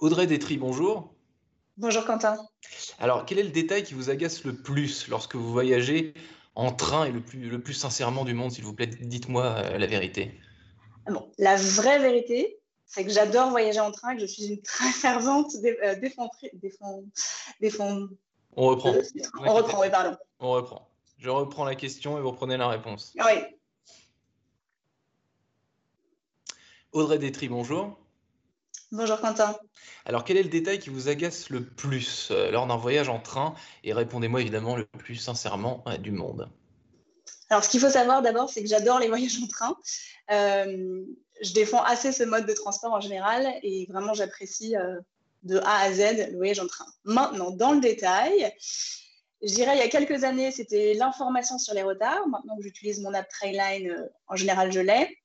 Audrey Détry, bonjour. Bonjour Quentin. Alors, quel est le détail qui vous agace le plus lorsque vous voyagez en train et le plus, le plus sincèrement du monde, s'il vous plaît? Dites-moi euh, la vérité. Ah bon, la vraie vérité, c'est que j'adore voyager en train que je suis une très fervente euh, défend, On reprend. Euh, on reprend, oui, pardon. On reprend. Je reprends la question et vous reprenez la réponse. Oui. Audrey Détry, bonjour. Bonjour Quentin. Alors, quel est le détail qui vous agace le plus euh, lors d'un voyage en train? Et répondez-moi évidemment le plus sincèrement euh, du monde. Alors, ce qu'il faut savoir d'abord, c'est que j'adore les voyages en train. Euh, je défends assez ce mode de transport en général et vraiment j'apprécie de A à Z le voyage en train. Maintenant, dans le détail, je dirais il y a quelques années, c'était l'information sur les retards. Maintenant que j'utilise mon app Trainline, en général, je l'ai.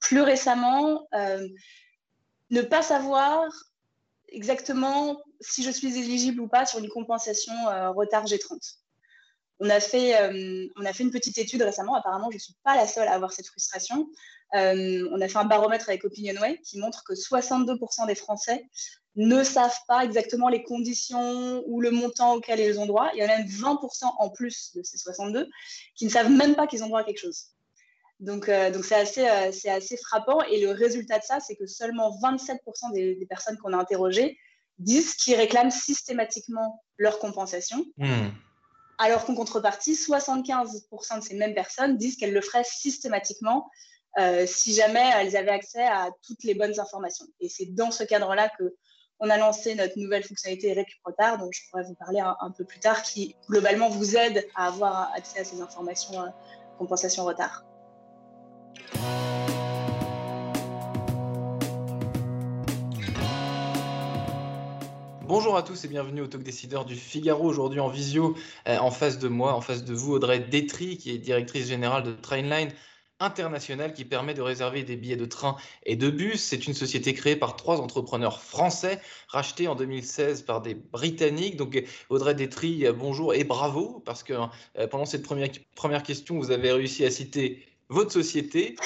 Plus récemment, ne pas savoir exactement si je suis éligible ou pas sur une compensation euh, retard G30. On a, fait, euh, on a fait une petite étude récemment, apparemment je ne suis pas la seule à avoir cette frustration. Euh, on a fait un baromètre avec OpinionWay qui montre que 62% des Français ne savent pas exactement les conditions ou le montant auquel ils ont droit. Il y en a même 20% en plus de ces 62 qui ne savent même pas qu'ils ont droit à quelque chose. Donc, euh, donc c'est assez, euh, c'est assez frappant. Et le résultat de ça, c'est que seulement 27% des, personnes qu'on a interrogées disent qu'ils réclament systématiquement leur compensation. Hmm. Alors qu'en contrepartie, 75% de ces mêmes personnes disent qu'elles le feraient systématiquement euh, si jamais elles avaient accès à toutes les bonnes informations. Et c'est dans ce cadre-là que on a lancé notre nouvelle fonctionnalité Retard, dont je pourrais vous parler un, un, peu plus tard, qui globalement vous aide à avoir accès à ces informations compensation retard. Bonjour à tous et bienvenue au Talk Décideur du Figaro. Aujourd'hui en visio, euh, en face de moi, en face de vous, Audrey Détry, qui est directrice générale de Trainline International, qui permet de réserver des billets de train et de bus. C'est une société créée par trois entrepreneurs français, rachetée en 2016 par des Britanniques. Donc Audrey Détry, bonjour et bravo, parce que euh, pendant cette première, première question, vous avez réussi à citer votre société,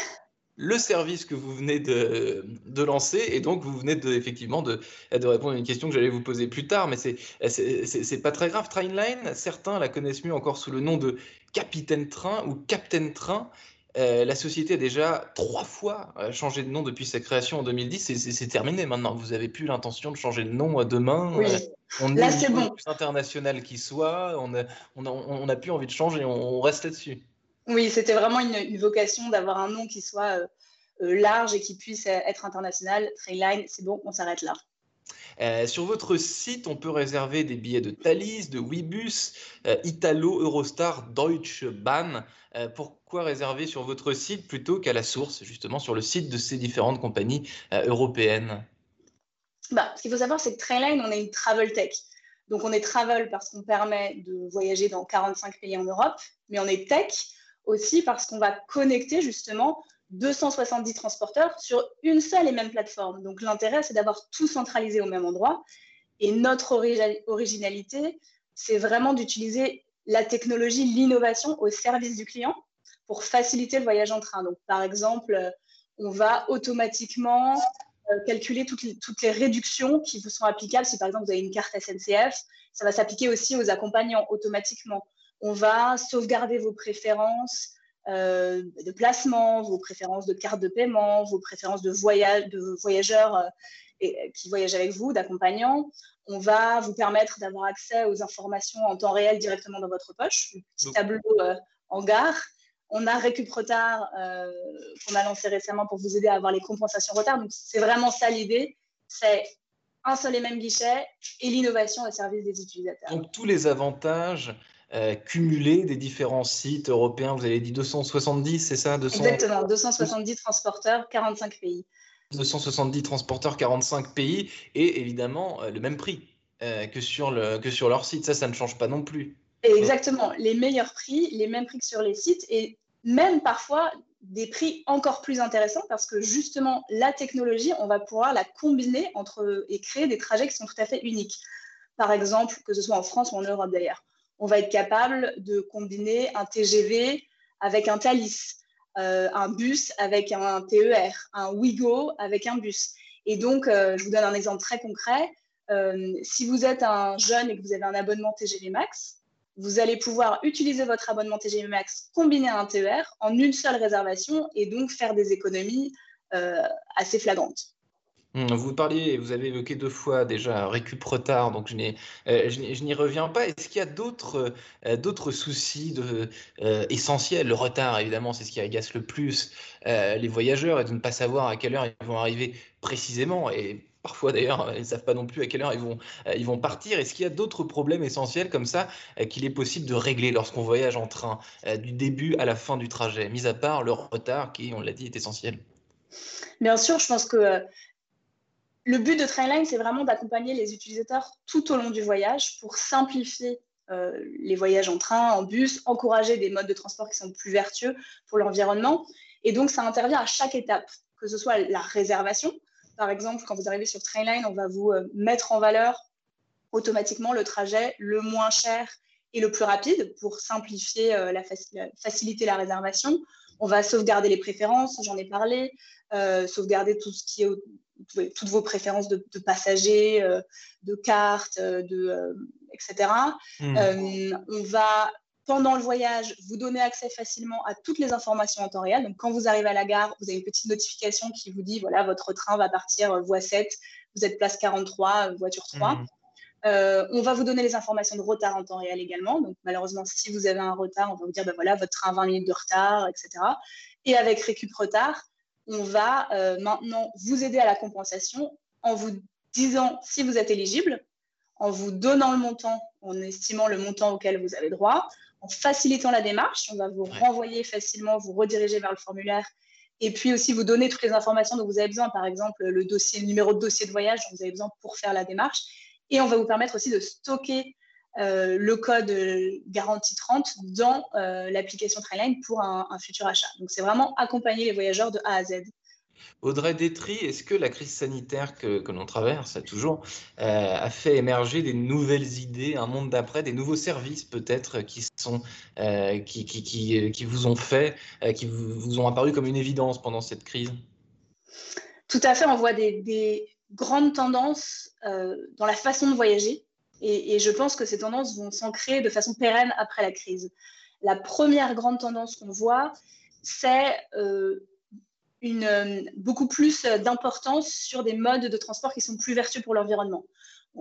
le service que vous venez de, de, lancer et donc vous venez de, effectivement de, de répondre à une question que j'allais vous poser plus tard, mais c'est pas très grave. Trainline, certains la connaissent mieux encore sous le nom de Capitaine Train ou Captain Train. Euh, la société a déjà trois fois euh, changé de nom depuis sa création en 2010. C'est terminé maintenant. Vous avez plus l'intention de changer de nom demain. Oui. Euh, on Là, c'est bon. le plus international qui plus On n'a on a, on a plus envie de changer. On, reste là-dessus. Oui, c'était vraiment une, vocation d'avoir un nom qui soit euh, euh, large et qui puisse être international. Trainline, c'est bon, on s'arrête là. Euh, sur votre site, on peut réserver des billets de Thalys, de Webus, Italo, Eurostar, Deutsche Bahn. pourquoi réserver sur votre site plutôt qu'à la source, justement sur le site de ces différentes compagnies européennes? Bah, Ce qu'il faut savoir, c'est que Trainline, on est une travel tech. Donc on est travel parce qu'on permet de voyager dans 45 pays en Europe, mais on est tech aussi parce qu'on va connecter justement 270 transporteurs sur une seule et même plateforme. Donc l'intérêt, c'est d'avoir tout centralisé au même endroit. Et notre originalité, c'est vraiment d'utiliser la technologie, l'innovation au service du client pour faciliter le voyage en train. Donc par exemple, on va automatiquement euh, calculer toutes les, toutes les réductions qui vous sont applicables. Si par exemple vous avez une carte SNCF, ça va s'appliquer aussi aux accompagnants automatiquement on va sauvegarder vos préférences euh, de placement, vos préférences de carte de paiement, vos préférences de, voyage, de voyageurs euh, et, qui voyagent avec vous, d'accompagnants. On va vous permettre d'avoir accès aux informations en temps réel directement dans votre poche, un petit tableau euh, en gare. On a Récup Retard qu'on a lancé récemment pour vous aider à avoir les compensations retard. Donc, c'est vraiment ça l'idée. C'est un seul et même guichet et l'innovation au service des utilisateurs. Donc, tous les avantages euh, cumulé des différents sites européens. Vous avez dit 270, c'est ça? 200... Exactement, 270 transporteurs, 45 pays. 270 transporteurs, 45 pays, et évidemment le même prix que, sur le, que sur leur site. Ça, ça ne change pas non plus. Exactement, les meilleurs prix, les mêmes prix que sur les sites, et même parfois des prix encore plus intéressants parce que justement la technologie, on va pouvoir la combiner entre et créer des trajets qui sont tout à fait uniques. Par exemple, que ce soit en France ou en Europe d'ailleurs, on va être capable de combiner un TGV avec un Thalys, euh, un bus avec un TER, un Wigo avec un bus. Et donc, euh, je vous donne un exemple très concret. Euh, si vous êtes un jeune et que vous avez un abonnement TGV Max, vous allez pouvoir utiliser votre abonnement TGV Max combiné à un TER en une seule réservation et donc faire des économies assez flagrantes. Hum, vous parliez, vous avez évoqué deux fois déjà récup retard, donc je euh, n'y reviens pas. Est-ce qu'il y a d'autres euh, soucis de, essentiels? Le retard, évidemment, c'est ce qui agace le plus les voyageurs et de ne pas savoir à quelle heure ils vont arriver précisément. Et Parfois d'ailleurs, ils ne savent pas non plus à quelle heure ils vont, euh, ils vont partir. Est-ce qu'il y a d'autres problèmes essentiels comme ça euh, qu'il est possible de régler lorsqu'on voyage en train, euh, du début à la fin du trajet, mis à part le retard qui, on l'a dit, est essentiel? Bien sûr, je pense que le but de Trainline, c'est vraiment d'accompagner les utilisateurs tout au long du voyage pour simplifier les voyages en train, en bus, encourager des modes de transport qui sont plus vertueux pour l'environnement. Et donc, ça intervient à chaque étape, que ce soit la réservation, par exemple, quand vous arrivez sur Trainline, on va vous euh, mettre en valeur automatiquement le trajet le moins cher et le plus rapide pour simplifier euh, la, faciliter la réservation. On va sauvegarder les préférences, j'en ai parlé, euh, sauvegarder tout ce qui est toutes vos préférences de, passagers, de cartes, de, etc. Hmm. on va pendant le voyage, vous donnez accès facilement à toutes les informations en temps réel. Donc, quand vous arrivez à la gare, vous avez une petite notification qui vous dit voilà, votre train va partir euh, voie 7, vous êtes place 43, euh, voiture 3. Mhm. Euh, on va vous donner les informations de retard en temps réel également. Donc, malheureusement, si vous avez un retard, on va vous dire ben voilà, votre train a 20 minutes de retard, etc. Et avec Récup Retard, on va maintenant vous aider à la compensation en vous disant si vous êtes éligible, en vous donnant le montant, en estimant le montant auquel vous avez droit, en facilitant la démarche. On va vous renvoyer facilement, vous rediriger vers le formulaire et puis aussi vous donner toutes les informations dont vous avez besoin, par exemple le, dossier, le numéro de dossier de voyage dont vous avez besoin pour faire la démarche. Et on va vous permettre aussi de stocker euh, le code garantie 30 dans euh, l'application Trainline pour un, un, futur achat. Donc c'est vraiment accompagner les voyageurs de A à Z. Audrey Détry, est-ce que la crise sanitaire que, l'on traverse toujours euh, a fait émerger des nouvelles idées, un monde d'après, des nouveaux services peut-être qui sont euh, qui, qui, vous ont fait, euh, qui vous, ont apparu comme une évidence pendant cette crise? Tout à fait, on voit des, grandes tendances dans la façon de voyager et, et, je pense que ces tendances vont s'ancrer de façon pérenne après la crise. La première grande tendance qu'on voit, c'est une, euh, beaucoup plus euh, d'importance sur des modes de transport qui sont plus vertueux pour l'environnement.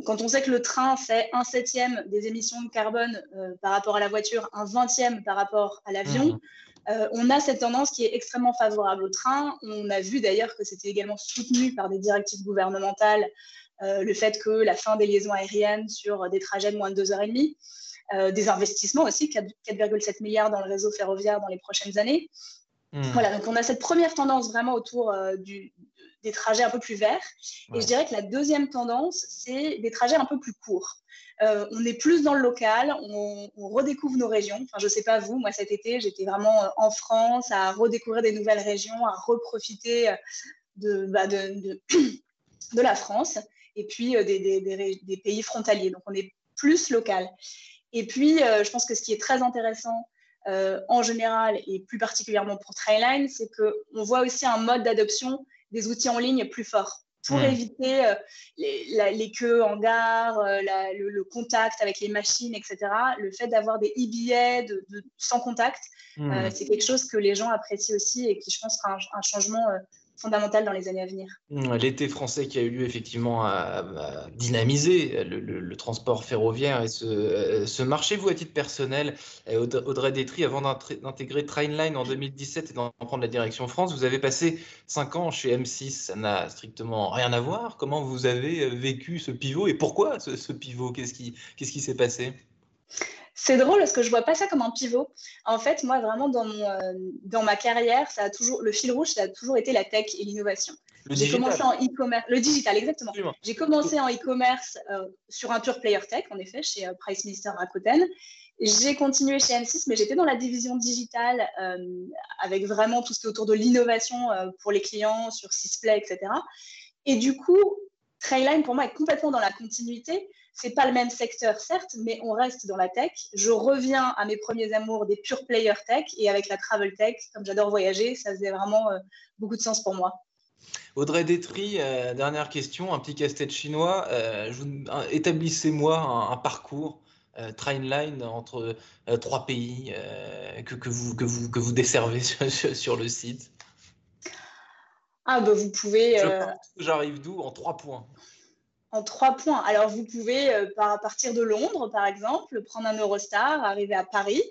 Quand on sait que le train fait un septième des émissions de carbone euh, par rapport à la voiture, un vingtième par rapport à l'avion, mmh. on a cette tendance qui est extrêmement favorable au train. On a vu d'ailleurs que c'était également soutenu par des directives gouvernementales, le fait que la fin des liaisons aériennes sur des trajets de moins de deux heures et demie, des investissements aussi, 4,7 milliards dans le réseau ferroviaire dans les prochaines années. Hmm. Voilà, donc on a cette première tendance vraiment autour euh, du, des trajets un peu plus verts. Et je dirais que la deuxième tendance, c'est des trajets un peu plus courts. Euh, on est plus dans le local, on, redécouvre nos régions. Enfin, je ne sais pas vous, moi cet été, j'étais vraiment euh, en France à redécouvrir des nouvelles régions, à reprofiter de, bah, de, de, de, la France et puis des, des, des, pays frontaliers. Donc on est plus local. Et puis, je pense que ce qui est très intéressant, euh, en général et plus particulièrement pour Trainline, c'est qu'on voit aussi un mode d'adoption des outils en ligne plus fort pour hmm. éviter euh, les, queues en gare, euh, le, contact avec les machines, etc. Le fait d'avoir des e-billets sans contact, hmm. c'est quelque chose que les gens apprécient aussi et qui, je pense, sera un changement fondamentale dans les années à venir. Mmh, l'été français qui a eu lieu effectivement a, dynamisé le, transport ferroviaire et ce, ce, marché. Vous, à titre personnel, Audrey Détry, avant d'intégrer Trainline en 2017 et d'en prendre la direction France, vous avez passé cinq ans chez M6. Ça n'a strictement rien à voir. Comment vous avez vécu ce pivot et pourquoi ce, pivot? Qu'est-ce qui s'est passé? C'est drôle parce que je vois pas ça comme un pivot. En fait, moi, vraiment, dans, euh, dans ma carrière, ça a toujours, le fil rouge, ça a toujours été la tech et l'innovation. J'ai commencé en e-commerce, le digital, exactement. J'ai commencé en e-commerce euh, sur un pure player tech, en effet, chez euh, Price Minister Rakuten. J'ai continué chez M6, mais j'étais dans la division digitale avec vraiment tout ce qui est autour de l'innovation pour les clients sur Sysplay, etc. Et du coup, Trailline, pour moi, est complètement dans la continuité. C'est pas le même secteur, certes, mais on reste dans la tech. Je reviens à mes premiers amours des pure player tech et avec la travel tech, comme j'adore voyager, ça faisait vraiment beaucoup de sens pour moi. Audrey Détry, euh, dernière question, un petit casse-tête chinois. Euh, établissez-moi un, parcours euh, trainline entre trois pays que, vous, que, vous, que vous desservez sur, le site. Ah, bah vous pouvez. J'arrive d'où? En trois points. En trois points. Alors, vous pouvez partir de Londres, par exemple, prendre un Eurostar, arriver à Paris,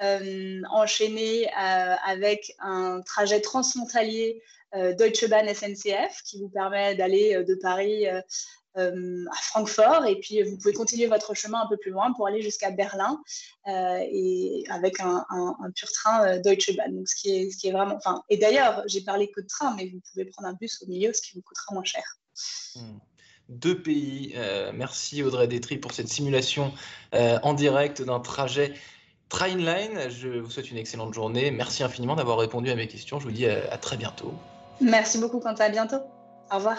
enchaîner avec un trajet transfrontalier euh, Deutsche Bahn SNCF qui vous permet d'aller euh, de Paris euh, à Francfort et puis vous pouvez continuer votre chemin un peu plus loin pour aller jusqu'à Berlin et avec un, pur train Deutsche Bahn. Donc ce qui est, ce qui est vraiment, enfin, et d'ailleurs j'ai parlé que de train, mais vous pouvez prendre un bus au milieu, ce qui vous coûtera moins cher. Hmm. Deux pays. merci Audrey Détry pour cette simulation en direct d'un trajet Trainline. Je vous souhaite une excellente journée. Merci infiniment d'avoir répondu à mes questions. Je vous dis à très bientôt. Merci beaucoup, Quentin. À bientôt. Au revoir.